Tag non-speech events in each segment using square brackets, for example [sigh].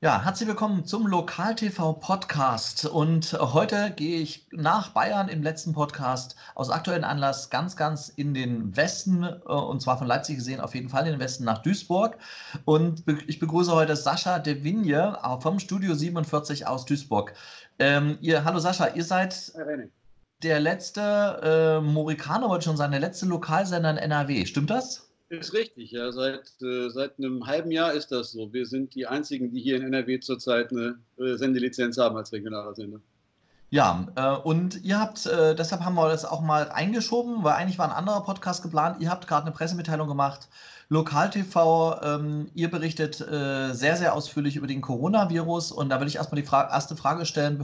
Ja, herzlich willkommen zum Lokal-TV Podcast. Und heute gehe ich nach Bayern im letzten Podcast aus aktuellem Anlass ganz, ganz in den Westen, äh, und zwar von Leipzig gesehen, auf jeden Fall in den Westen nach Duisburg. Und ich begrüße heute Sascha de Vigne vom Studio 47 aus Duisburg. Ähm, ihr, hallo Sascha, ihr seid der letzte äh, Morikaner, wollte schon sagen, der letzte Lokalsender in NRW. Stimmt das? Ist richtig, ja. Seit, äh, seit einem halben Jahr ist das so. Wir sind die einzigen, die hier in NRW zurzeit eine äh, Sendelizenz haben als regionaler Sender. Ja, äh, und ihr habt, äh, deshalb haben wir das auch mal eingeschoben, weil eigentlich war ein anderer Podcast geplant. Ihr habt gerade eine Pressemitteilung gemacht. Lokal TV, ähm, ihr berichtet äh, sehr, sehr ausführlich über den Coronavirus. Und da will ich erstmal die Fra erste Frage stellen,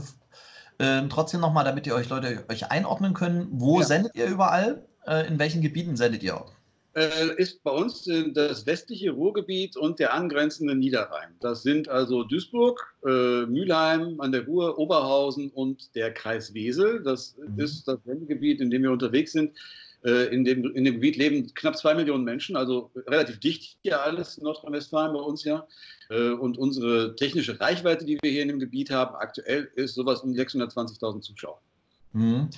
ähm, trotzdem nochmal, damit ihr euch Leute euch einordnen können. Wo ja. sendet ihr überall? Äh, in welchen Gebieten sendet ihr ist bei uns das westliche Ruhrgebiet und der angrenzende Niederrhein. Das sind also Duisburg, äh, Mülheim an der Ruhr, Oberhausen und der Kreis Wesel. Das mhm. ist das Sendegebiet, in dem wir unterwegs sind. Äh, in, dem, in dem Gebiet leben knapp zwei Millionen Menschen, also relativ dicht hier alles in Nordrhein-Westfalen bei uns ja. Äh, und unsere technische Reichweite, die wir hier in dem Gebiet haben, aktuell ist sowas um 620.000 Zuschauer. Mhm.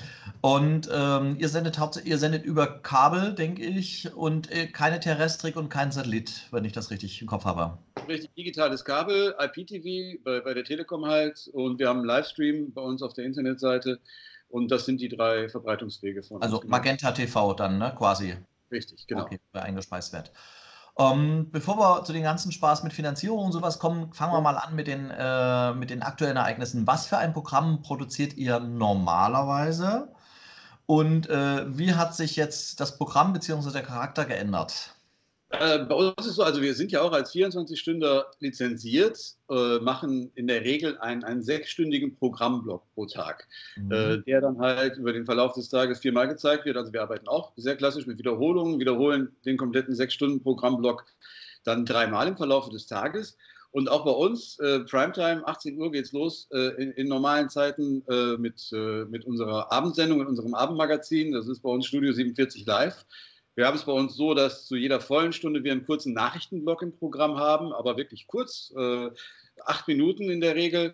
Und ähm, ihr, sendet ihr sendet über Kabel, denke ich, und äh, keine Terrestrik und kein Satellit, wenn ich das richtig im Kopf habe. Richtig, digitales Kabel, IPTV bei, bei der Telekom halt und wir haben einen Livestream bei uns auf der Internetseite und das sind die drei Verbreitungswege von Also Magenta TV dann, ne, quasi. Richtig, genau. Okay, eingespeist wird. Ähm, bevor wir zu den ganzen Spaß mit Finanzierung und sowas kommen, fangen wir mal an mit den, äh, mit den aktuellen Ereignissen. Was für ein Programm produziert ihr normalerweise? Und äh, wie hat sich jetzt das Programm bzw. der Charakter geändert? Äh, bei uns ist es so, also wir sind ja auch als 24-Stünder lizenziert, äh, machen in der Regel einen, einen sechsstündigen Programmblock pro Tag, mhm. äh, der dann halt über den Verlauf des Tages viermal gezeigt wird. Also wir arbeiten auch sehr klassisch mit Wiederholungen, wiederholen den kompletten sechs Stunden Programmblock dann dreimal im Verlauf des Tages. Und auch bei uns, äh, Primetime, 18 Uhr geht's los, äh, in, in, normalen Zeiten äh, mit, äh, mit unserer Abendsendung, mit unserem Abendmagazin. Das ist bei uns Studio 47 Live. Wir haben es bei uns so, dass zu jeder vollen Stunde wir einen kurzen Nachrichtenblock im Programm haben, aber wirklich kurz, äh, acht Minuten in der Regel.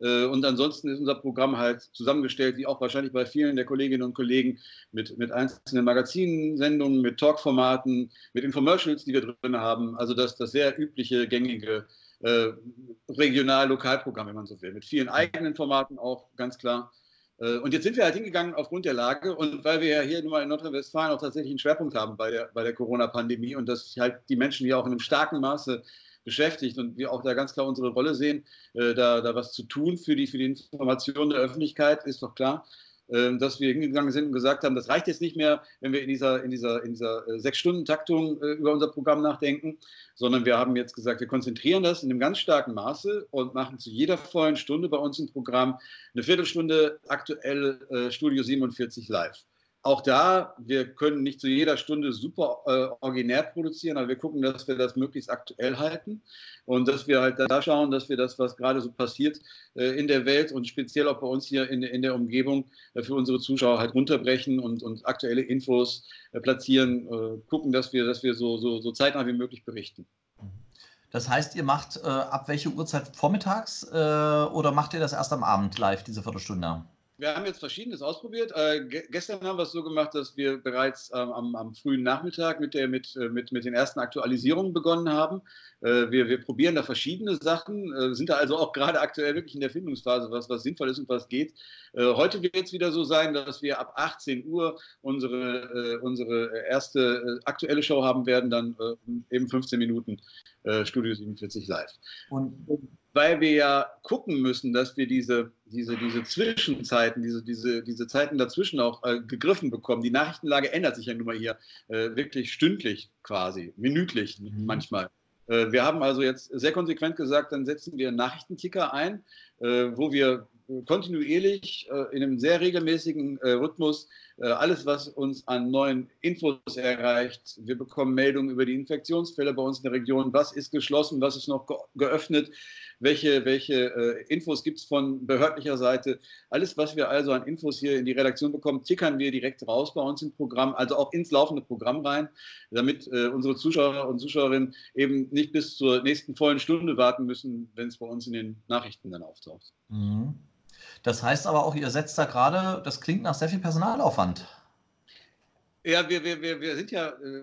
Äh, und ansonsten ist unser Programm halt zusammengestellt, wie auch wahrscheinlich bei vielen der Kolleginnen und Kollegen, mit, mit einzelnen Magazinsendungen, mit Talkformaten, mit Infomercials, die wir drin haben. Also das, das sehr übliche, gängige äh, Regional-Lokalprogramm, wenn man so will, mit vielen eigenen Formaten auch, ganz klar. Äh, und jetzt sind wir halt hingegangen aufgrund der Lage und weil wir ja hier nun mal in Nordrhein-Westfalen auch tatsächlich einen Schwerpunkt haben bei der, bei der Corona-Pandemie und dass halt die Menschen hier auch in einem starken Maße beschäftigt und wir auch da ganz klar unsere Rolle sehen, äh, da, da was zu tun für die, für die Information der Öffentlichkeit, ist doch klar. Ähm, dass wir hingegangen sind und gesagt haben, das reicht jetzt nicht mehr, wenn wir in dieser, in dieser, in dieser äh, Sechs-Stunden-Taktung äh, über unser Programm nachdenken, sondern wir haben jetzt gesagt, wir konzentrieren das in einem ganz starken Maße und machen zu jeder vollen Stunde bei uns im Programm eine Viertelstunde aktuell äh, Studio 47 live auch da, wir können nicht zu jeder Stunde super äh, originär produzieren, aber wir gucken, dass wir das möglichst aktuell halten und dass wir halt da schauen, dass wir das, was gerade so passiert äh, in der Welt und speziell auch bei uns hier in, in der Umgebung äh, für unsere Zuschauer halt runterbrechen und, und aktuelle Infos äh, platzieren, äh, gucken, dass wir, dass wir so, so, so zeitnah wie möglich berichten. Das heißt, ihr macht äh, ab welche Uhrzeit vormittags oder macht ihr das erst am Abend live, diese Viertelstunde? Wir haben jetzt Verschiedenes ausprobiert. Äh, gestern haben wir es so gemacht, dass wir bereits ähm, am, am, frühen Nachmittag mit, der, mit, äh, mit, mit den ersten Aktualisierungen begonnen haben. Äh, wir, wir probieren da verschiedene Sachen, äh, sind da also auch gerade aktuell wirklich in der Findungsphase, was, was sinnvoll ist und was geht. Äh, heute wird es wieder so sein, dass wir ab 18 Uhr unsere, äh, unsere erste aktuelle Show haben werden, dann eben 15 Minuten Studio 47 live. Und weil wir ja gucken müssen, dass wir diese, diese, diese Zwischenzeiten, diese, diese, diese Zeiten dazwischen auch äh, gegriffen bekommen. Die Nachrichtenlage ändert sich ja nun mal hier äh, wirklich stündlich quasi, minütlich mhm. manchmal. Äh, wir haben also jetzt sehr konsequent gesagt, dann setzen wir Nachrichtenticker ein, äh, wo wir kontinuierlich äh, in einem sehr regelmäßigen Rhythmus alles, was uns an neuen Infos erreicht. Wir bekommen Meldungen über die Infektionsfälle bei uns in der Region. Was ist geschlossen? Was ist noch ge geöffnet? Welche, welche äh, Infos gibt es von behördlicher Seite? Alles, was wir also an Infos hier in die Redaktion bekommen, tickern wir direkt raus bei uns im Programm, also auch ins laufende Programm rein, damit äh, unsere Zuschauer und Zuschauerinnen eben nicht bis zur nächsten vollen Stunde warten müssen, wenn es bei uns in den Nachrichten dann auftaucht. Mhm. Das heißt aber auch, ihr setzt da gerade, das klingt nach sehr viel Personalaufwand. Ja, wir, wir, wir, wir sind ja, äh,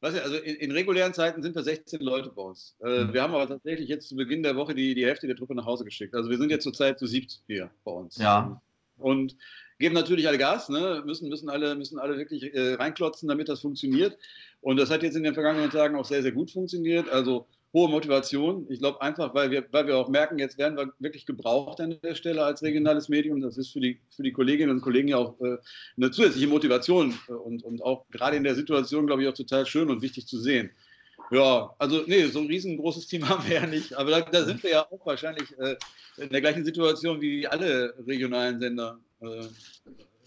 du, also in, in, regulären Zeiten sind wir 16 Leute bei uns. Äh, mhm. Wir haben aber tatsächlich jetzt zu Beginn der Woche die, die Hälfte der Truppe nach Hause geschickt. Also wir sind jetzt zurzeit zu siebt hier bei uns. Ja. Und geben natürlich alle Gas, ne? müssen, müssen, alle, müssen alle wirklich äh, reinklotzen, damit das funktioniert. Und das hat jetzt in den vergangenen Tagen auch sehr, sehr gut funktioniert. Also hohe Motivation. Ich glaube einfach, weil wir, weil wir auch merken, jetzt werden wir wirklich gebraucht an der Stelle als regionales Medium. Das ist für die, für die Kolleginnen und Kollegen ja auch äh, eine zusätzliche Motivation und, und auch gerade in der Situation, glaube ich, auch total schön und wichtig zu sehen. Ja, also nee, so ein riesengroßes [laughs] Team haben wir ja nicht, aber da, da sind wir ja auch wahrscheinlich äh, in der gleichen Situation wie alle regionalen Sender. Äh,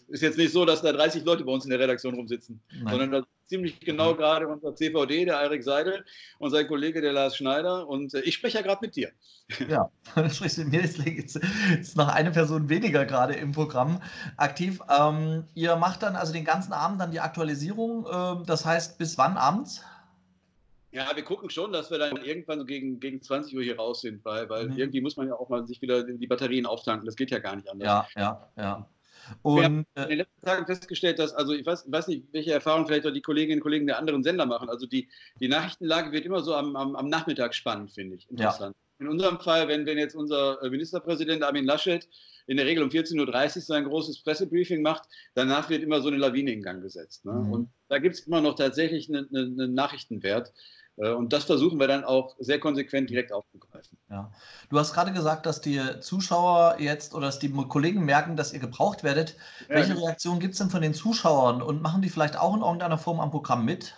ist jetzt nicht so, dass da 30 Leute bei uns in der Redaktion rumsitzen, Nein. sondern ziemlich genau mhm. gerade unser CVD, der Eirik Seidel und sein Kollege, der Lars Schneider. Und äh, ich spreche ja gerade mit dir. [laughs] Ja, du sprichst mit mir. Jetzt ist noch eine Person weniger gerade im Programm aktiv. Ähm, ihr macht dann also den ganzen Abend dann die Aktualisierung. Ähm, das heißt, bis wann abends? Ja, wir gucken schon, dass wir dann irgendwann so gegen, gegen 20 Uhr hier raus sind, weil, weil mhm. irgendwie muss man ja auch mal sich wieder die Batterien auftanken. Das geht ja gar nicht anders. Ja, ja, ja. Und, wir haben in den letzten Tagen festgestellt, dass, also ich weiß, weiß nicht, welche Erfahrungen vielleicht auch die Kolleginnen und Kollegen der anderen Sender machen. Also die, die Nachrichtenlage wird immer so am, am, am Nachmittag spannend, finde ich. Interessant. Ja. In unserem Fall, wenn, wenn jetzt unser äh, Ministerpräsident Armin Laschet in der Regel um 14.30 Uhr sein großes Pressebriefing macht, danach wird immer so eine Lawine in Gang gesetzt. Ne? Mhm. Und da gibt es immer noch tatsächlich einen, einen Nachrichtenwert. Äh, und das versuchen wir dann auch sehr konsequent direkt aufzugreifen. Ja. Du hast gerade gesagt, dass die Zuschauer jetzt oder dass die Kollegen merken, dass ihr gebraucht werdet. Ja. Welche Reaktion gibt es denn von den Zuschauern und machen die vielleicht auch in irgendeiner Form am Programm mit?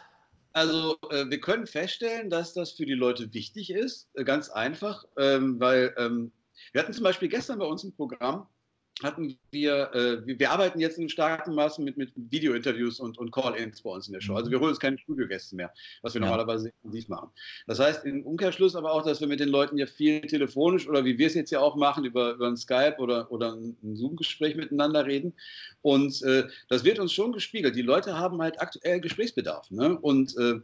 Also äh, wir können feststellen, dass das für die Leute wichtig ist, äh, ganz einfach, ähm, weil ähm, wir hatten zum Beispiel gestern bei uns ein Programm, hatten wir, äh, wir arbeiten jetzt in starkem Maße mit, mit Video-Interviews und, und Call-ins bei uns in der Show. Also wir holen uns keine Studiogäste mehr, was wir ja. normalerweise intensiv machen. Das heißt im Umkehrschluss aber auch, dass wir mit den Leuten ja viel telefonisch oder wie wir es jetzt ja auch machen, über, über ein Skype oder, oder ein Zoom-Gespräch miteinander reden. Und äh, das wird uns schon gespiegelt. Die Leute haben halt aktuell Gesprächsbedarf. Ne? Und äh, äh,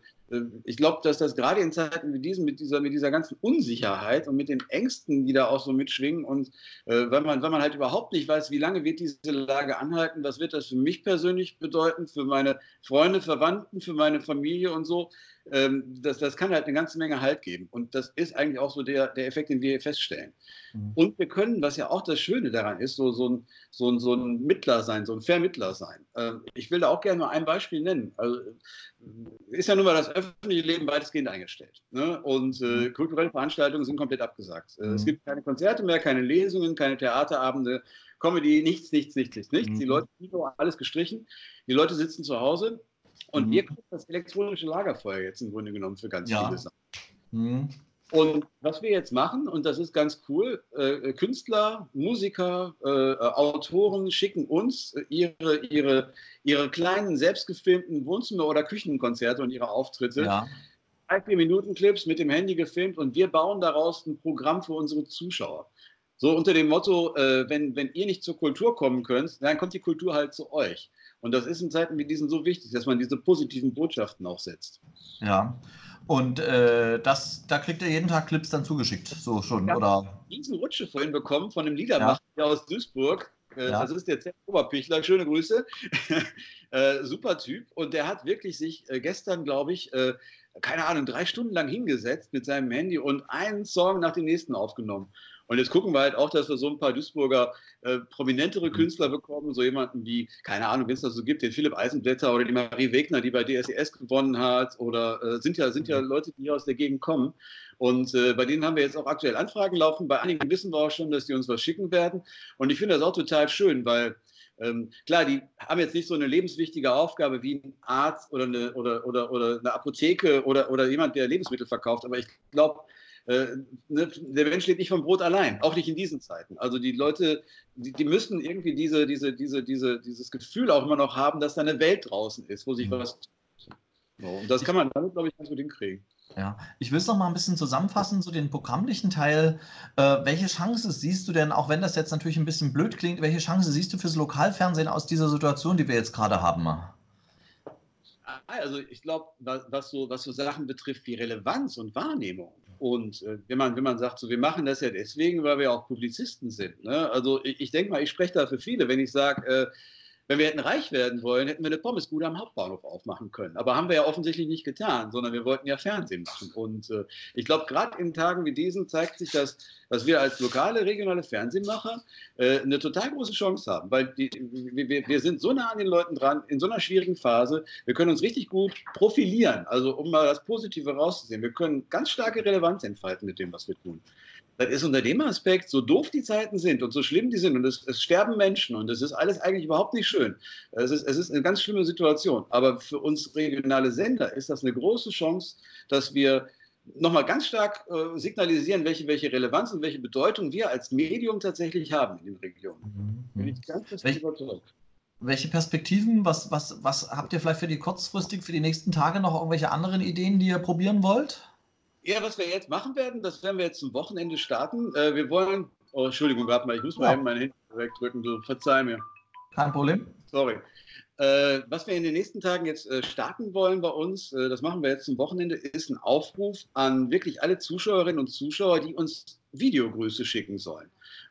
ich glaube, dass das gerade in Zeiten wie diesen, mit dieser, mit dieser ganzen Unsicherheit und mit den Ängsten, die da auch so mitschwingen und äh, weil, man, weil man halt überhaupt nicht weiß, wie lange wird diese Lage anhalten, was wird das für mich persönlich bedeuten, für meine Freunde, Verwandten, für meine Familie und so, ähm, das, das kann halt eine ganze Menge Halt geben. Und das ist eigentlich auch so der, der Effekt, den wir hier feststellen. Mhm. Und wir können, was ja auch das Schöne daran ist, so, so, ein, so, ein, so ein Mittler sein, so ein Vermittler sein. Ähm, ich will da auch gerne nur ein Beispiel nennen. Also, ist ja nun mal das öffentliche Leben weitestgehend eingestellt. Ne? Und äh, mhm. kulturelle Veranstaltungen sind komplett abgesagt. Äh, mhm. Es gibt keine Konzerte mehr, keine Lesungen, keine Theaterabende, Comedy, nichts, nichts, nichts, nichts. nichts. Mhm. Die Leute, alles gestrichen. Die Leute sitzen zu Hause und mhm. wir kriegen das elektronische Lagerfeuer jetzt im Grunde genommen für ganz ja. viele Sachen. Mhm. Und was wir jetzt machen, und das ist ganz cool, äh, Künstler, Musiker, äh, Autoren schicken uns ihre, ihre, ihre kleinen selbstgefilmten Wohnzimmer- oder Küchenkonzerte und ihre Auftritte. Ja. Drei, vier Minuten Clips mit dem Handy gefilmt und wir bauen daraus ein Programm für unsere Zuschauer. So unter dem Motto, äh, wenn, wenn ihr nicht zur Kultur kommen könnt, dann kommt die Kultur halt zu euch. Und das ist in Zeiten wie diesen so wichtig, dass man diese positiven Botschaften auch setzt. Ja. Und äh, das, da kriegt ihr jeden Tag Clips dann zugeschickt, so schon, ja, oder? Diesen Rutsche vorhin bekommen von einem Liedermacher ja. aus Duisburg. Äh, ja. Das ist der Zert Oberpichler, schöne Grüße. [laughs] äh, super Typ. Und der hat wirklich sich äh, gestern, glaube ich, äh, keine Ahnung, drei Stunden lang hingesetzt mit seinem Handy und einen Song nach dem nächsten aufgenommen. Und jetzt gucken wir halt auch, dass wir so ein paar Duisburger äh, prominentere mhm. Künstler bekommen, so jemanden wie, keine Ahnung, wenn es das so gibt, den Philipp Eisenblätter oder die Marie Wegner, die bei DSES gewonnen hat, oder äh, sind ja, sind ja mhm. Leute, die hier aus der Gegend kommen. Und äh, bei denen haben wir jetzt auch aktuell Anfragen laufen. Bei einigen wissen wir auch schon, dass die uns was schicken werden. Und ich finde das auch total schön, weil ähm, klar, die haben jetzt nicht so eine lebenswichtige Aufgabe wie ein Arzt oder eine, oder, oder, oder eine Apotheke oder, oder jemand, der Lebensmittel verkauft. Aber ich glaube, äh, ne, der Mensch lebt nicht vom Brot allein, auch nicht in diesen Zeiten. Also die Leute, die, die müssen irgendwie diese, diese, diese, diese, dieses Gefühl auch immer noch haben, dass da eine Welt draußen ist, wo sich mhm. was. So, und das kann man damit, glaube ich, ganz gut hinkriegen. Ja, ich will es noch mal ein bisschen zusammenfassen, so den programmlichen Teil. Äh, welche Chance siehst du denn, auch wenn das jetzt natürlich ein bisschen blöd klingt, welche Chance siehst du fürs Lokalfernsehen aus dieser Situation, die wir jetzt gerade haben? Also ich glaube, was, so, was so Sachen betrifft wie Relevanz und Wahrnehmung. Und äh, wenn, man, wenn man sagt, so, wir machen das ja deswegen, weil wir auch Publizisten sind. Ne? Also ich, ich denke mal, ich spreche da für viele, wenn ich sage, äh, wenn wir hätten reich werden wollen, hätten wir eine Pommesbude am Hauptbahnhof aufmachen können. Aber haben wir ja offensichtlich nicht getan, sondern wir wollten ja Fernsehen machen. Und äh, ich glaube, gerade in Tagen wie diesen zeigt sich, dass, dass wir als lokale, regionale Fernsehmacher äh, eine total große Chance haben, weil die, wir, wir sind so nah an den Leuten dran, in so einer schwierigen Phase. Wir können uns richtig gut profilieren, also um mal das Positive rauszusehen. Wir können ganz starke Relevanz entfalten mit dem, was wir tun das ist unter dem Aspekt, so doof die Zeiten sind und so schlimm die sind und es, es sterben Menschen und es ist alles eigentlich überhaupt nicht schön. Es ist, es ist eine ganz schlimme Situation. Aber für uns regionale Sender ist das eine große Chance, dass wir nochmal ganz stark äh, signalisieren, welche, welche Relevanz und welche Bedeutung wir als Medium tatsächlich haben in den Regionen. Mhm. Bin ich ganz welche, überzeugt. Welche Perspektiven, was, was, was habt ihr vielleicht für die kurzfristig, für die nächsten Tage noch irgendwelche anderen Ideen, die ihr probieren wollt? Ja, was wir jetzt machen werden, das werden wir jetzt zum Wochenende starten. Äh, wir wollen, oh, Entschuldigung, warte mal, ich muss mal ja. eben mein Handy wegdrücken, du verzeih mir. Kein Problem. Sorry. Äh, was wir in den nächsten Tagen jetzt äh, starten wollen bei uns, äh, das machen wir jetzt zum Wochenende, ist ein Aufruf an wirklich alle Zuschauerinnen und Zuschauer, die uns Videogrüße schicken sollen.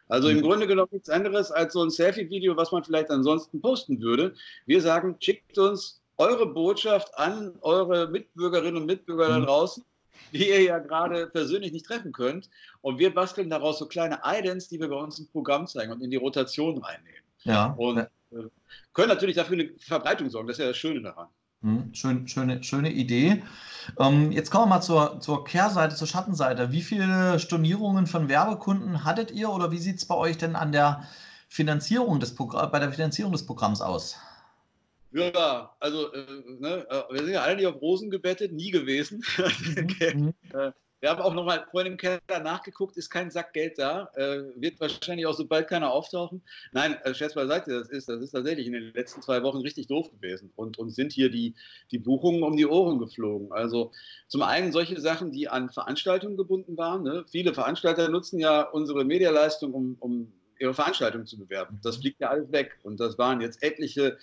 Also im mhm. Grunde genommen nichts anderes als so ein Selfie-Video, was man vielleicht ansonsten posten würde. Wir sagen, schickt uns eure Botschaft an eure Mitbürgerinnen und Mitbürger da mhm. draußen die ihr ja gerade persönlich nicht treffen könnt. Und wir basteln daraus so kleine Idents, die wir bei uns im Programm zeigen und in die Rotation reinnehmen. Ja. Und äh, können natürlich dafür eine Verbreitung sorgen. Das ist ja das Schöne daran. Hm, schön, schöne, schöne Idee. Ähm, jetzt kommen wir mal zur, zur Kehrseite, zur Schattenseite. Wie viele Stornierungen von Werbekunden hattet ihr oder wie sieht es bei euch denn an der Finanzierung des bei der Finanzierung des Programms aus? Ja, also äh, ne, äh, wir sind ja alle nicht auf Rosen gebettet, nie gewesen. [laughs] Mhm. Wir haben auch nochmal vorhin im Keller nachgeguckt, ist kein Sack Geld da, äh, wird wahrscheinlich auch so bald keiner auftauchen. Nein, äh, Scherz beiseite, das ist, das ist tatsächlich in den letzten zwei Wochen richtig doof gewesen und uns sind hier die, die Buchungen um die Ohren geflogen. Also zum einen solche Sachen, die an Veranstaltungen gebunden waren. Ne? Viele Veranstalter nutzen ja unsere Medialeistung, um, um ihre Veranstaltungen zu bewerben. Das fliegt ja alles weg und das waren jetzt etliche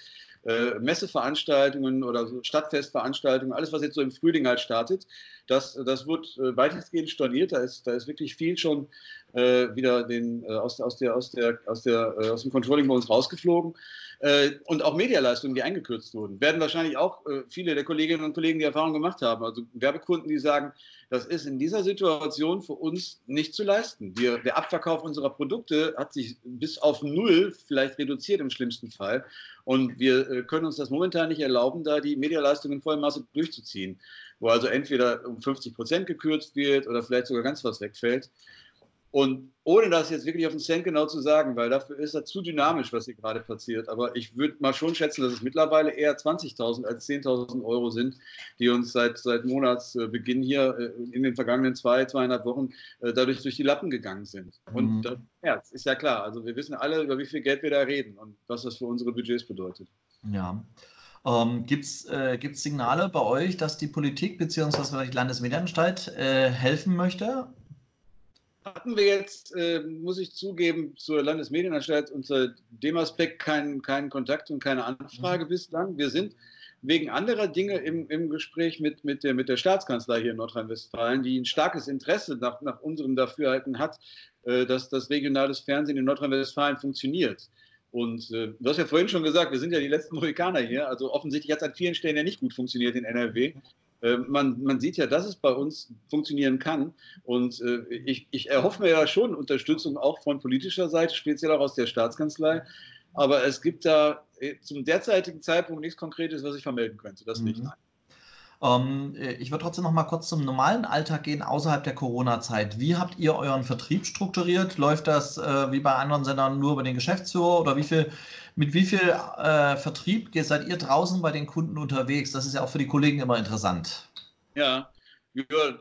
äh, Messeveranstaltungen oder Stadtfestveranstaltungen, alles, was jetzt so im Frühling halt startet, das, das wird äh, weitestgehend storniert. Da ist, da ist wirklich viel schon äh, wieder den, äh, aus, aus, der, aus, der, aus, der, äh, aus dem Controlling bei uns rausgeflogen. Äh, und auch Medialeistungen, die eingekürzt wurden, werden wahrscheinlich auch viele der Kolleginnen und Kollegen die Erfahrung gemacht haben. Also Werbekunden, die sagen, das ist in dieser Situation für uns nicht zu leisten. Wir, der Abverkauf unserer Produkte hat sich bis auf null vielleicht reduziert im schlimmsten Fall. Und wir äh, können uns das momentan nicht erlauben, da die Medialeistungen in vollem Maße durchzuziehen, wo also entweder um 50 Prozent gekürzt wird oder vielleicht sogar ganz was wegfällt. Und ohne das jetzt wirklich auf den Cent genau zu sagen, weil dafür ist das zu dynamisch, was hier gerade passiert. Aber ich würde mal schon schätzen, dass es mittlerweile eher 20.000 als 10.000 Euro sind, die uns seit, seit Monatsbeginn hier äh, in den vergangenen zwei, zweieinhalb Wochen äh, dadurch durch die Lappen gegangen sind. Und mhm. das Herz ist ja klar. Also wir wissen alle, über wie viel Geld wir da reden und was das für unsere Budgets bedeutet. Ja. Ähm, Gibt es äh, Signale bei euch, dass die Politik bzw. die Landesmedienanstalt äh, helfen möchte? hatten wir jetzt, äh, muss ich zugeben, zur Landesmedienanstalt unter dem Aspekt keinen kein Kontakt und keine Anfrage mhm. bislang. Wir sind wegen anderer Dinge im, im Gespräch mit, mit, der, mit der Staatskanzlei hier in Nordrhein-Westfalen, die ein starkes Interesse nach, nach unserem Dafürhalten hat, äh, dass das regionales Fernsehen in Nordrhein-Westfalen funktioniert. Und äh, du hast ja vorhin schon gesagt, wir sind ja die letzten Mohikaner hier. Also offensichtlich hat es an vielen Stellen ja nicht gut funktioniert in NRW. Äh, man, man, sieht ja, dass es bei uns funktionieren kann. Und äh, ich, ich, erhoffe mir ja schon Unterstützung auch von politischer Seite, speziell auch aus der Staatskanzlei. Aber es gibt da äh, zum derzeitigen Zeitpunkt nichts Konkretes, was ich vermelden könnte. Das nicht. Mhm. Ähm, ich würde trotzdem noch mal kurz zum normalen Alltag gehen, außerhalb der Corona-Zeit. Wie habt ihr euren Vertrieb strukturiert? Läuft das äh, wie bei anderen Sendern nur über den Geschäftsführer oder wie viel, mit wie viel äh, Vertrieb seid ihr draußen bei den Kunden unterwegs? Das ist ja auch für die Kollegen immer interessant. Ja,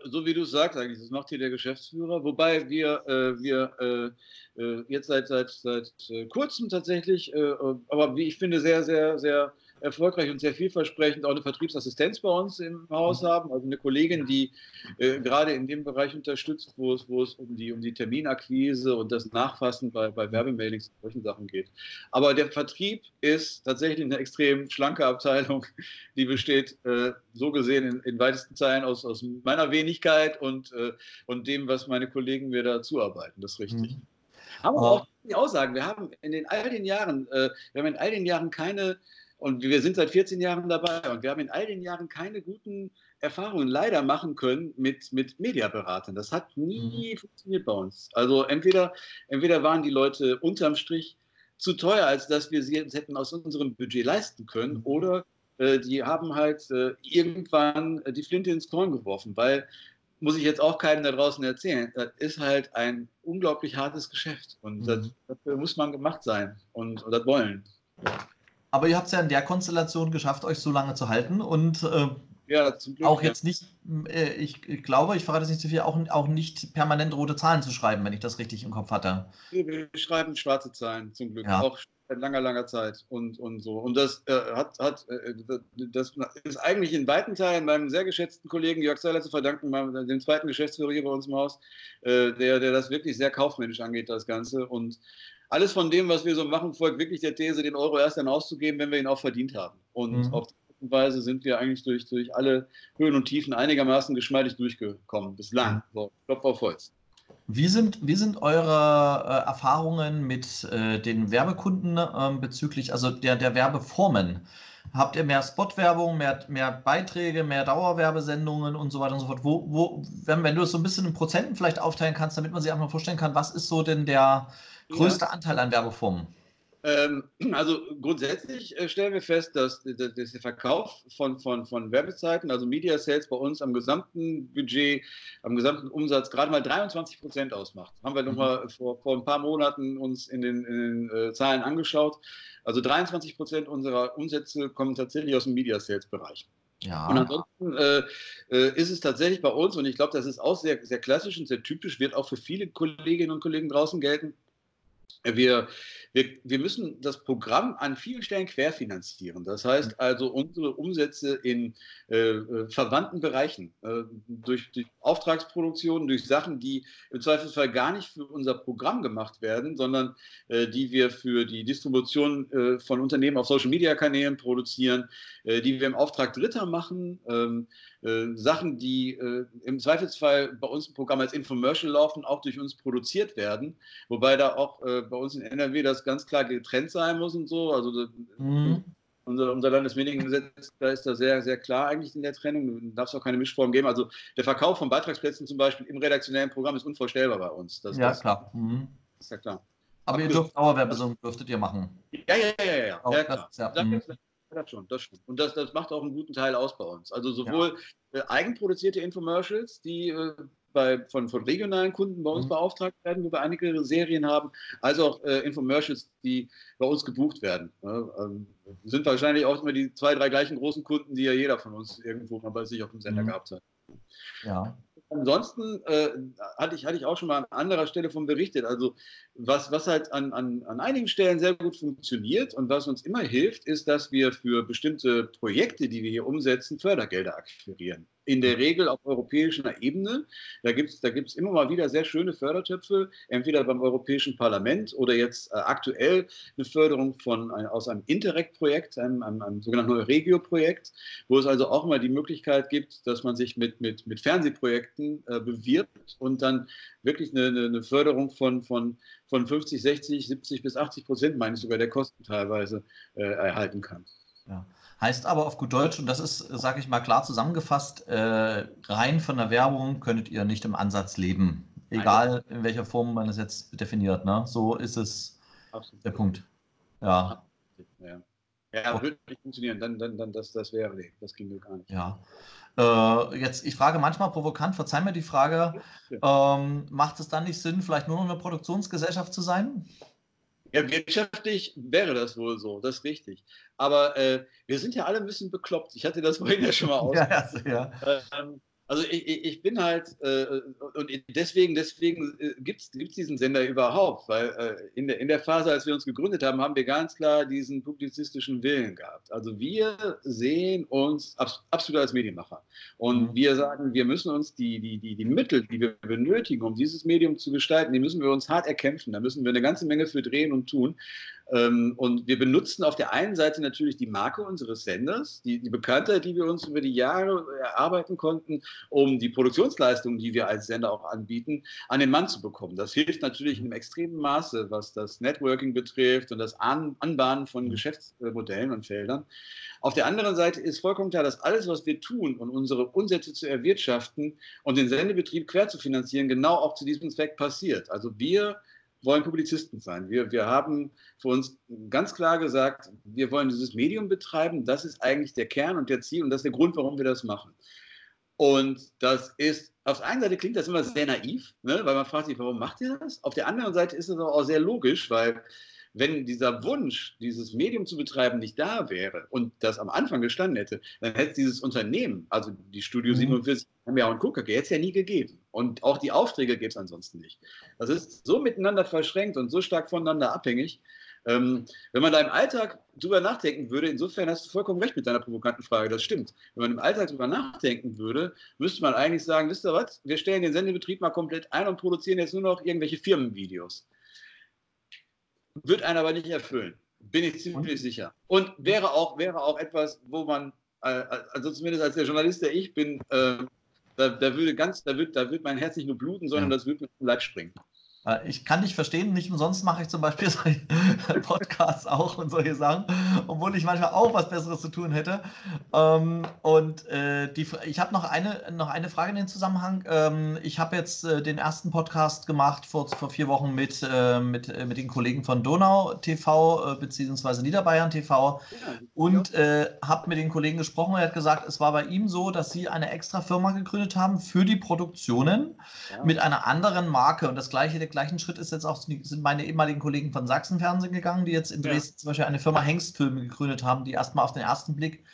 so wie du sagst eigentlich, das macht hier der Geschäftsführer, wobei wir, äh, wir äh, äh jetzt seit, seit, seit äh, kurzem tatsächlich, äh, aber wie ich finde, sehr, sehr, sehr erfolgreich und sehr vielversprechend auch eine Vertriebsassistenz bei uns im Haus mhm. haben. Also eine Kollegin, die äh, gerade in dem Bereich unterstützt, wo es, wo es um, die, um die Terminakquise und das Nachfassen bei, bei Werbemailings und solchen Sachen geht. Aber der Vertrieb ist tatsächlich eine extrem schlanke Abteilung, die besteht äh, so gesehen in, in weitesten Teilen aus, aus meiner Wenigkeit und, äh, und dem, was meine Kollegen mir da zuarbeiten. Das ist richtig. Mhm. Aber auch die Aussagen, wir haben in den all den Jahren, äh, wir haben in all den Jahren keine und wir sind seit 14 Jahren dabei und wir haben in all den Jahren keine guten Erfahrungen leider machen können mit, mit Mediaberatern. Das hat nie mhm. funktioniert bei uns. Also entweder, entweder waren die Leute unterm Strich zu teuer, als dass wir sie hätten aus unserem Budget leisten können, mhm. oder äh, die haben halt äh, irgendwann die Flinte ins Korn geworfen, weil muss ich jetzt auch keinem da draußen erzählen. Das ist halt ein unglaublich hartes Geschäft und mhm. das, dafür muss man gemacht sein und, und das wollen. Aber ihr habt es ja in der Konstellation geschafft, euch so lange zu halten und äh, ja, Glück, auch jetzt nicht, äh, ich, ich, glaube, ich verrate es nicht zu viel, auch, auch nicht permanent rote Zahlen zu schreiben, wenn ich das richtig im Kopf hatte. Wir schreiben schwarze Zahlen, zum Glück. Ja. Auch seit langer, langer Zeit und, und so. Und das äh, hat, hat äh, das ist eigentlich in weiten Teilen meinem sehr geschätzten Kollegen Jörg Seiler zu verdanken, dem zweiten Geschäftsführer hier bei uns im Haus, äh, der, der das wirklich sehr kaufmännisch angeht, das Ganze. Und alles von dem, was wir so machen, folgt wirklich der These, den Euro erst dann auszugeben, wenn wir ihn auch verdient haben. Und mhm. auf diese Weise sind wir eigentlich durch, durch alle Höhen und Tiefen einigermaßen geschmeidig durchgekommen. Bislang. So, Klopf auf Holz. Wie sind, wie sind eure äh, Erfahrungen mit äh, den Werbekunden äh, bezüglich also der, der Werbeformen? Habt ihr mehr Spotwerbung, mehr, mehr Beiträge, mehr Dauerwerbesendungen und so weiter und so fort? Wo, wo, wenn, wenn du es so ein bisschen in Prozenten vielleicht aufteilen kannst, damit man sich einfach vorstellen kann, was ist so denn der, größter ja. Anteil an Werbeformen? Ähm, also grundsätzlich äh, stellen wir fest, dass, der Verkauf von, von, von Werbezeiten, also Media Sales bei uns am gesamten Budget, am gesamten Umsatz gerade mal 23 Prozent ausmacht. Haben wir mhm. nochmal vor, vor ein paar Monaten uns in den, in den äh, Zahlen angeschaut. Also 23 Prozent unserer Umsätze kommen tatsächlich aus dem Media Sales Bereich. Ja. Und ansonsten äh, äh, ist es tatsächlich bei uns, und ich glaube, das ist auch sehr, sehr klassisch und sehr typisch, wird auch für viele Kolleginnen und Kollegen draußen gelten, wir, wir, wir müssen das Programm an vielen Stellen querfinanzieren. Das heißt mhm. also, unsere Umsätze in äh, äh, verwandten Bereichen, äh, durch, durch Auftragsproduktionen, durch Sachen, die im Zweifelsfall gar nicht für unser Programm gemacht werden, sondern äh, die wir für die Distribution äh, von Unternehmen auf Social-Media-Kanälen produzieren, äh, die wir im Auftrag Dritter machen. Ähm, äh, Sachen, die äh, im Zweifelsfall bei uns im Programm als Infomercial laufen, auch durch uns produziert werden. Wobei da auch äh, bei uns in NRW das ganz klar getrennt sein muss und so. Also mhm. unser, unser Landesmediengesetz, da ist da sehr, sehr klar eigentlich in der Trennung. Da darf es auch keine Mischform geben. Also der Verkauf von Beitragsplätzen zum Beispiel im redaktionellen Programm ist unvorstellbar bei uns. Das, ja, das, klar. Mhm. Ist ja klar. Aber, ihr dürft Dauerwerbesendung dürftet ihr machen. Ja, ja, ja, ja. ja, ja klar. Das, ja. Mhm. Das schon, das schon. Und das, das macht auch einen guten Teil aus bei uns. Also sowohl ja. äh, eigenproduzierte Infomercials, die äh, bei, von, von regionalen Kunden bei uns mhm. beauftragt werden, wo wir einige Serien haben, als auch äh, Infomercials, die bei uns gebucht werden. Ja, ähm, sind wahrscheinlich auch immer die zwei, drei gleichen großen Kunden, die ja jeder von uns irgendwo mal bei sich auf dem Sender mhm. gehabt hat. Ja. Ansonsten äh, hatte, ich, hatte ich auch schon mal an anderer Stelle von berichtet. Also was, was halt an, an, an einigen Stellen sehr gut funktioniert und was uns immer hilft, ist, dass wir für bestimmte Projekte, die wir hier umsetzen, Fördergelder akquirieren in der Regel auf europäischer Ebene. Da gibt es da gibt's immer mal wieder sehr schöne Fördertöpfe, entweder beim Europäischen Parlament oder jetzt äh, aktuell eine Förderung von, aus einem Interreg-Projekt, einem, einem, einem, sogenannten Regio-Projekt, wo es also auch immer die Möglichkeit gibt, dass man sich mit, mit, mit Fernsehprojekten äh, bewirbt und dann wirklich eine, eine Förderung von, von, von 50, 60, 70 bis 80 Prozent, meine ich sogar, der Kosten teilweise äh, erhalten kann. Ja. Heißt aber auf gut Deutsch, und das ist, sage ich mal klar zusammengefasst, äh, rein von der Werbung könntet ihr nicht im Ansatz leben. Egal in welcher Form man es jetzt definiert. Ne? So ist es Absolut. der Punkt. Ja. Ja, ja würde nicht funktionieren. Dann, dann, dann das, das wäre, das ging gar nicht. Ja. Äh, jetzt, ich frage manchmal provokant, verzeih mir die Frage, ähm, macht es dann nicht Sinn, vielleicht nur noch eine Produktionsgesellschaft zu sein? Ja, wirtschaftlich wäre das wohl so, das ist richtig. Aber äh, wir sind ja alle ein bisschen bekloppt. Ich hatte das [laughs] vorhin ja schon mal aus. ja, ja. Ähm, Also ich, ich, bin halt, äh, und deswegen, deswegen äh, gibt es diesen Sender überhaupt, weil äh, in, der, in der Phase, als wir uns gegründet haben, haben wir ganz klar diesen publizistischen Willen gehabt. Also wir sehen uns abs absolut als Medienmacher. Und mhm. wir sagen, wir müssen uns die, die, die, die Mittel, die wir benötigen, um dieses Medium zu gestalten, die müssen wir uns hart erkämpfen. Da müssen wir eine ganze Menge für drehen und tun. Ähm, und wir benutzen auf der einen Seite natürlich die Marke unseres Senders, die, die Bekanntheit, die wir uns über die Jahre erarbeiten konnten, um die Produktionsleistungen, die wir als Sender auch anbieten, an den Mann zu bekommen. Das hilft natürlich in einem extremen Maße, was das Networking betrifft und das an Anbahnen von mhm. Geschäftsmodellen und Feldern. Auf der anderen Seite ist vollkommen klar, dass alles, was wir tun und unsere Umsätze zu erwirtschaften und den Sendebetrieb quer zu finanzieren, genau auch zu diesem Zweck passiert. Also wir wollen Publizisten sein. Wir, wir haben für uns ganz klar gesagt, wir wollen dieses Medium betreiben. Das ist eigentlich der Kern und der Ziel und das ist der Grund, warum wir das machen. Und das ist, auf der einen Seite klingt das immer sehr naiv, ne, weil man fragt sich, warum macht ihr das? Auf der anderen Seite ist es auch sehr logisch, weil wenn dieser Wunsch, dieses Medium zu betreiben, nicht da wäre und das am Anfang gestanden hätte, dann hätte es dieses Unternehmen, also die Studio 47, mhm. haben ja auch einen Gucker, hätte es ja nie gegeben. Und auch die Aufträge gibt es ansonsten nicht. Das ist so miteinander verschränkt und so stark voneinander abhängig. Ähm, wenn man da im Alltag drüber nachdenken würde, insofern hast du vollkommen recht mit deiner provokanten Frage, das stimmt. Wenn man im Alltag drüber nachdenken würde, müsste man eigentlich sagen, wisst ihr was, wir stellen den Sendebetrieb mal komplett ein und produzieren jetzt nur noch irgendwelche Firmenvideos. Wird einer aber nicht erfüllen. Bin ich ziemlich sicher. Und wäre auch, wäre auch etwas, wo man, äh, also zumindest als der Journalist, der ich bin, äh, da, da, würde ganz, da wird, da wird mein Herz nicht nur bluten, sondern ja. das wird mir zum Leib springen. Äh, ich kann dich verstehen, nicht umsonst mache ich zum Beispiel [laughs] solche Podcasts auch und solche Sachen, obwohl ich manchmal auch was Besseres zu tun hätte. Ähm, und äh, die, ich habe noch eine, noch eine Frage in den Zusammenhang. Ähm, ich habe jetzt äh, den ersten Podcast gemacht vor, vor vier Wochen mit, mit, mit den Kollegen von Donau TV bzw. Niederbayern TV und habe mit den Kollegen gesprochen. Er hat gesagt, es war bei ihm so, dass sie eine extra Firma gegründet haben für die Produktionen mit einer anderen Marke und das gleiche, der gleichen Schritt ist jetzt auch sind meine ehemaligen Kollegen von Sachsenfernsehen gegangen, die jetzt in Dresden ja. zum Beispiel eine Firma Hengstfilme gegründet haben, die erstmal auf den ersten Blick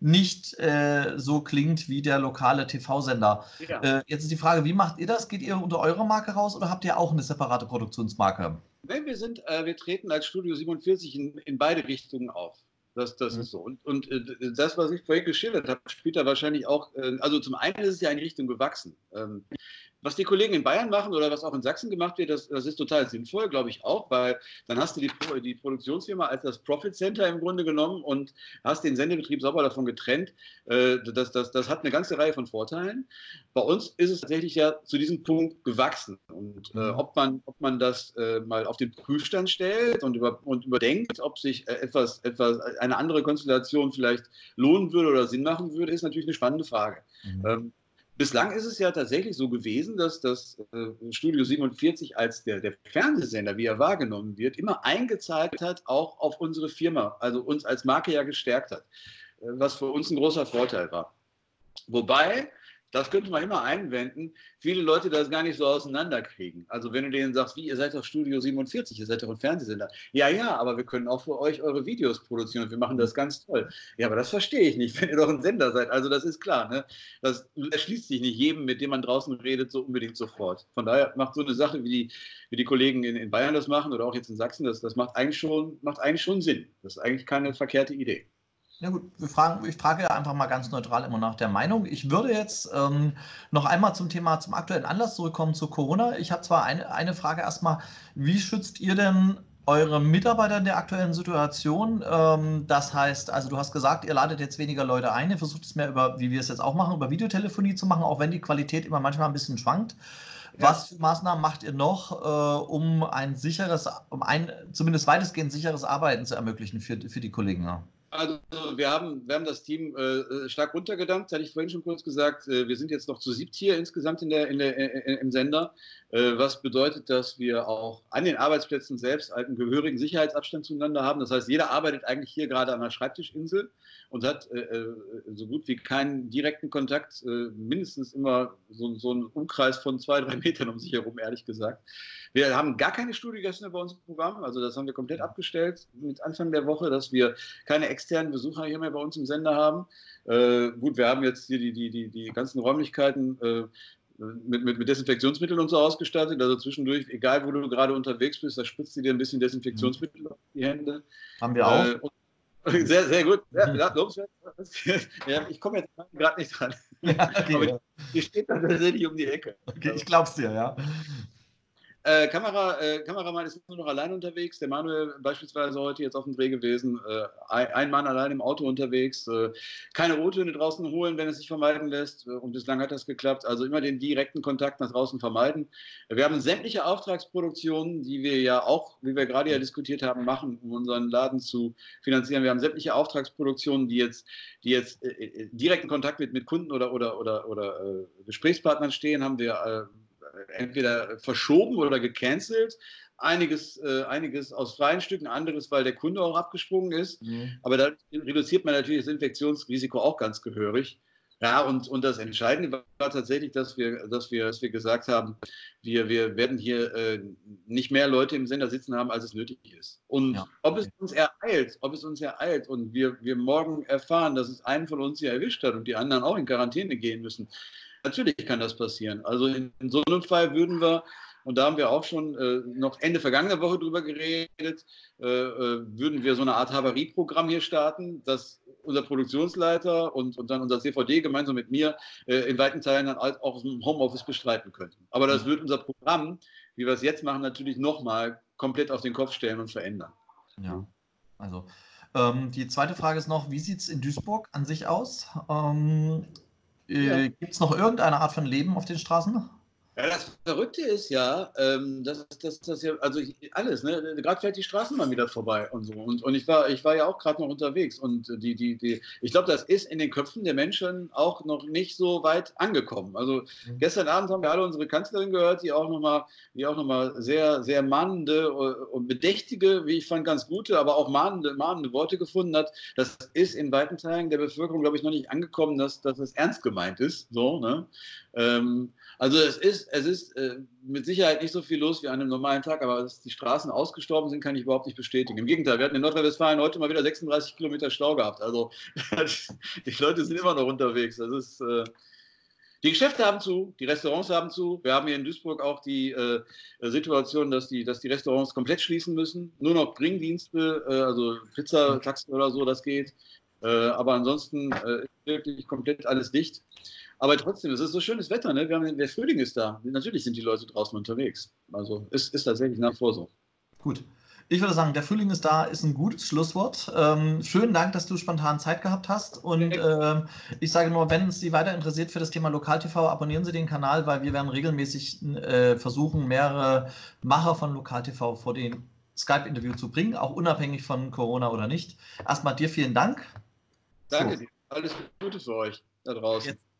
nicht äh, so klingt wie der lokale TV-Sender. Ja. Äh, jetzt ist die Frage, wie macht ihr das? Geht ihr unter eurer Marke raus oder habt ihr auch eine separate Produktionsmarke? Nein, wir sind, äh, wir treten als Studio 47 in, in beide Richtungen auf. Das, das mhm. ist so. Und, und äh, das, was ich vorhin geschildert habe, spielt da wahrscheinlich auch, äh, also zum einen ist es ja in Richtung gewachsen. Ähm, was die Kollegen in Bayern machen oder was auch in Sachsen gemacht wird, das, das ist total sinnvoll, glaube ich auch, weil dann hast du die, die Produktionsfirma als das Profit Center im Grunde genommen und hast den Sendebetrieb sauber davon getrennt. Äh, das, das, das hat eine ganze Reihe von Vorteilen. Bei uns ist es tatsächlich ja zu diesem Punkt gewachsen. Und äh, mhm. ob, man, ob man das äh, mal auf den Prüfstand stellt und, über, und überdenkt, ob sich äh, etwas, etwas, eine andere Konstellation vielleicht lohnen würde oder Sinn machen würde, ist natürlich eine spannende Frage. Mhm. Ähm, Bislang ist es ja tatsächlich so gewesen, dass das äh, Studio 47 als der, der Fernsehsender, wie er wahrgenommen wird, immer eingezahlt hat, auch auf unsere Firma, also uns als Marke ja gestärkt hat, äh, was für uns ein großer Vorteil war. Wobei das könnte man immer einwenden, viele Leute das gar nicht so auseinanderkriegen. Also wenn du denen sagst, wie, ihr seid doch Studio 47, ihr seid doch ein Fernsehsender. Ja, ja, aber wir können auch für euch eure Videos produzieren und wir machen das ganz toll. Ja, aber das verstehe ich nicht, [laughs] wenn ihr doch ein Sender seid. Also das ist klar, ne? das erschließt sich nicht jedem, mit dem man draußen redet, so unbedingt sofort. Von daher macht so eine Sache, wie die, wie die Kollegen in, in Bayern das machen oder auch jetzt in Sachsen, das, das macht, eigentlich schon, macht eigentlich schon Sinn. Das ist eigentlich keine verkehrte Idee. Ja gut, fragen, ich frage einfach mal ganz neutral immer nach der Meinung. Ich würde jetzt ähm, noch einmal zum Thema, zum aktuellen Anlass zurückkommen zu Corona. Ich habe zwar eine, eine Frage erstmal, wie schützt ihr denn eure Mitarbeiter in der aktuellen Situation? Ähm, das heißt, also du hast gesagt, ihr ladet jetzt weniger Leute ein, ihr versucht es mehr über, wie wir es jetzt auch machen, über Videotelefonie zu machen, auch wenn die Qualität immer manchmal ein bisschen schwankt. Ja. Was für Maßnahmen macht ihr noch, äh, um ein sicheres, um ein zumindest weitestgehend sicheres Arbeiten zu ermöglichen für, für die Kollegen? Also wir haben, wir haben das Team äh, äh, stark runtergedampft, hatte ich vorhin schon kurz gesagt. Äh, wir sind jetzt noch zu siebt hier insgesamt in der, in der, äh, im Sender. Äh, was bedeutet, dass wir auch an den Arbeitsplätzen selbst einen gehörigen Sicherheitsabstand zueinander haben. Das heißt, jeder arbeitet eigentlich hier gerade an einer Schreibtischinsel und hat äh, äh so gut wie keinen direkten Kontakt, äh, mindestens immer so, so einen Umkreis von zwei, drei Metern um sich herum, ehrlich gesagt. Wir haben gar keine Studiogäste bei uns im Programm, also das haben wir komplett abgestellt mit Anfang der Woche, dass wir keine externen Besucher hier mehr bei uns im Sender haben. Äh, gut, wir haben jetzt hier die, die, die, die ganzen Räumlichkeiten äh, mit, mit, mit, Desinfektionsmitteln und so ausgestattet. Also zwischendurch, egal wo du gerade unterwegs bist, da spritzt du dir ein bisschen Desinfektionsmittel auf die Hände. Haben wir auch. Äh, [laughs] sehr, sehr gut. Ja, [laughs] ja, ich komme jetzt gerade nicht dran. Ja, okay, Aber die steht dann tatsächlich um die Ecke. Okay, ich glaub's dir, ja. Äh, Kamera, äh, Kameramann ist nur noch allein unterwegs. Der Manuel beispielsweise heute jetzt auf dem Dreh gewesen. Äh, ein Mann allein im Auto unterwegs. Äh, keine O-Töne draußen holen, wenn es sich vermeiden lässt. Äh, und bislang hat das geklappt. Also immer den direkten Kontakt nach draußen vermeiden. Wir haben sämtliche Auftragsproduktionen, die wir ja auch, wie wir gerade ja diskutiert haben, machen, um unseren Laden zu finanzieren. Wir haben sämtliche Auftragsproduktionen, die jetzt, die jetzt direkten Kontakt mit, mit Kunden oder, oder, oder, oder Gesprächspartnern stehen, haben wir entweder verschoben oder gecancelt. Einiges, äh, einiges aus freien Stücken, anderes, weil der Kunde auch abgesprungen ist. Mhm. Aber da reduziert man natürlich das Infektionsrisiko auch ganz gehörig. Ja, und, und das Entscheidende war tatsächlich, dass wir, dass wir, dass wir gesagt haben, wir, wir werden hier äh, nicht mehr Leute im Sender sitzen haben, als es nötig ist. Und ja. ob es uns ereilt, ob es uns ereilt und wir, wir morgen erfahren, dass es einen von uns hier erwischt hat und die anderen auch in Quarantäne gehen müssen, Natürlich kann das passieren. Also in, in, so einem Fall würden wir, und da haben wir auch schon äh, noch Ende vergangener Woche drüber geredet, äh, äh, würden wir so eine Art Havarieprogramm hier starten, dass unser Produktionsleiter und, und dann unser CVD gemeinsam mit mir äh, in weiten Teilen dann auch aus dem Homeoffice bestreiten könnten. Aber das würde unser Programm, wie wir es jetzt machen, natürlich nochmal komplett auf den Kopf stellen und verändern. Ja, also ähm, die zweite Frage ist noch, wie sieht es in Duisburg an sich aus? Ähm, äh, Gibt es noch irgendeine Art von Leben auf den Straßen? Ja, das Verrückte ist ja, ähm, dass das, das ja, also ich, alles, ne? Gerade fährt die Straßenbahn wieder vorbei und so. Und, und ich war, ich war ja auch gerade noch unterwegs und die, die, die, ich glaube, das ist in den Köpfen der Menschen auch noch nicht so weit angekommen. Also mhm. gestern Abend haben wir alle unsere Kanzlerin gehört, die auch nochmal, die auch nochmal sehr, sehr mahnende und bedächtige, wie ich fand, ganz gute, aber auch mahnende, mahnende Worte gefunden hat. Das ist in weiten Teilen der Bevölkerung, glaube ich, noch nicht angekommen, dass, dass es ernst gemeint ist. So, ne? Ähm, also es ist, es ist äh, mit Sicherheit nicht so viel los wie an einem normalen Tag, aber dass die Straßen ausgestorben sind, kann ich überhaupt nicht bestätigen. Im Gegenteil, wir hatten in Nordrhein-Westfalen heute mal wieder 36 Kilometer Stau gehabt. Also [laughs] die Leute sind immer noch unterwegs. Das ist, äh, die Geschäfte haben zu, die Restaurants haben zu. Wir haben hier in Duisburg auch die äh, Situation, dass die, dass die Restaurants komplett schließen müssen. Nur noch Bringdienste, äh, also Pizza, Taxen oder so, das geht. Äh, aber ansonsten äh, ist wirklich komplett alles dicht. Aber trotzdem, es ist so schönes Wetter, ne? Haben, der Frühling ist da. Natürlich sind die Leute draußen unterwegs. Also es ist tatsächlich nach vor so. Gut. Ich würde sagen, der Frühling ist da, ist ein gutes Schlusswort. Ähm, schönen Dank, dass du spontan Zeit gehabt hast. Und ähm, ich sage nur, wenn es Sie weiter interessiert für das Thema LokalTV, abonnieren Sie den Kanal, weil wir werden regelmäßig äh, versuchen, mehrere Macher von LokalTV vor den Skype-Interview zu bringen, auch unabhängig von Corona oder nicht. Erstmal dir vielen Dank. Danke so. dir. Alles Gute für euch da draußen. Jetzt